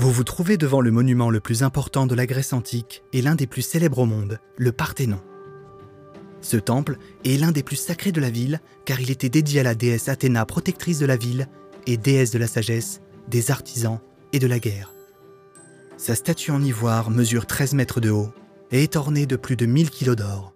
Vous vous trouvez devant le monument le plus important de la Grèce antique et l'un des plus célèbres au monde, le Parthénon. Ce temple est l'un des plus sacrés de la ville car il était dédié à la déesse Athéna, protectrice de la ville et déesse de la sagesse, des artisans et de la guerre. Sa statue en ivoire mesure 13 mètres de haut et est ornée de plus de 1000 kilos d'or.